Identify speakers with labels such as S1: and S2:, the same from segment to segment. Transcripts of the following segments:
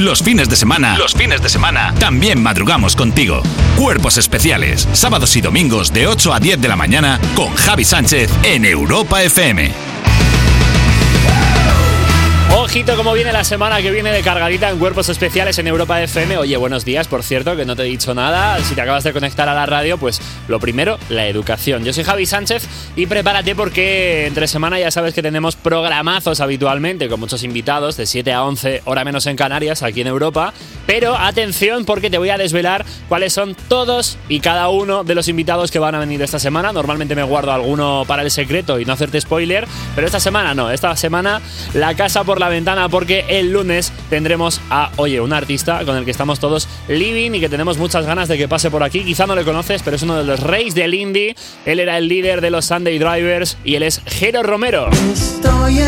S1: Los fines de semana, los fines de semana, también madrugamos contigo. Cuerpos especiales, sábados y domingos de 8 a 10 de la mañana con Javi Sánchez en Europa FM.
S2: Ojito cómo viene la semana que viene de cargadita en cuerpos especiales en Europa FM. Oye, buenos días, por cierto, que no te he dicho nada. Si te acabas de conectar a la radio, pues lo primero, la educación. Yo soy Javi Sánchez y prepárate porque entre semana ya sabes que tenemos programazos habitualmente con muchos invitados de 7 a 11, hora menos en Canarias, aquí en Europa. Pero atención porque te voy a desvelar cuáles son todos y cada uno de los invitados que van a venir esta semana. Normalmente me guardo alguno para el secreto y no hacerte spoiler, pero esta semana no. Esta semana la casa por la ventana porque el lunes tendremos a, oye, un artista con el que estamos todos living y que tenemos muchas ganas de que pase por aquí. Quizá no le conoces, pero es uno de los reyes del indie. Él era el líder de los Sunday Drivers y él es Jero Romero.
S3: Estoy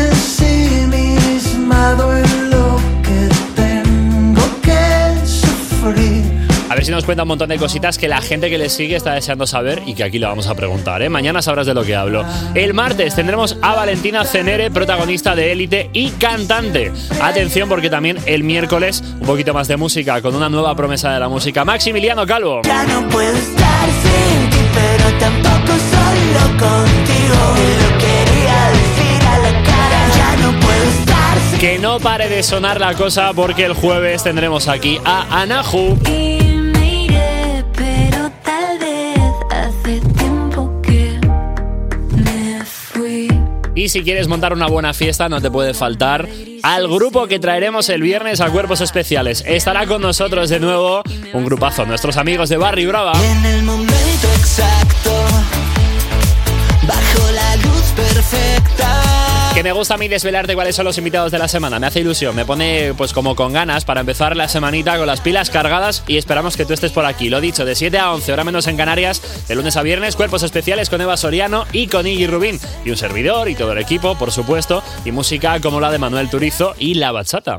S2: A ver si nos cuenta un montón de cositas que la gente que le sigue está deseando saber y que aquí lo vamos a preguntar. ¿eh? Mañana sabrás de lo que hablo. El martes tendremos a Valentina Cenere, protagonista de Élite y cantante. Atención porque también el miércoles un poquito más de música con una nueva promesa de la música. Maximiliano Calvo.
S3: Ya no puedo estar sin ti, pero tampoco solo contigo. Te lo quería decir a la cara. Ya no puedo estar sin
S2: Que no pare de sonar la cosa porque el jueves tendremos aquí a Anahu.
S4: Y
S2: si quieres montar una buena fiesta, no te puede faltar al grupo que traeremos el viernes a Cuerpos Especiales. Estará con nosotros de nuevo un grupazo, nuestros amigos de Barry Brava.
S3: En el momento exacto,
S2: Me gusta a mí desvelarte cuáles son los invitados de la semana. Me hace ilusión, me pone pues como con ganas para empezar la semanita con las pilas cargadas y esperamos que tú estés por aquí. Lo dicho, de 7 a 11, hora menos en Canarias, de lunes a viernes, cuerpos especiales con Eva Soriano y con Iggy Rubín. Y un servidor y todo el equipo, por supuesto, y música como la de Manuel Turizo y La Bachata.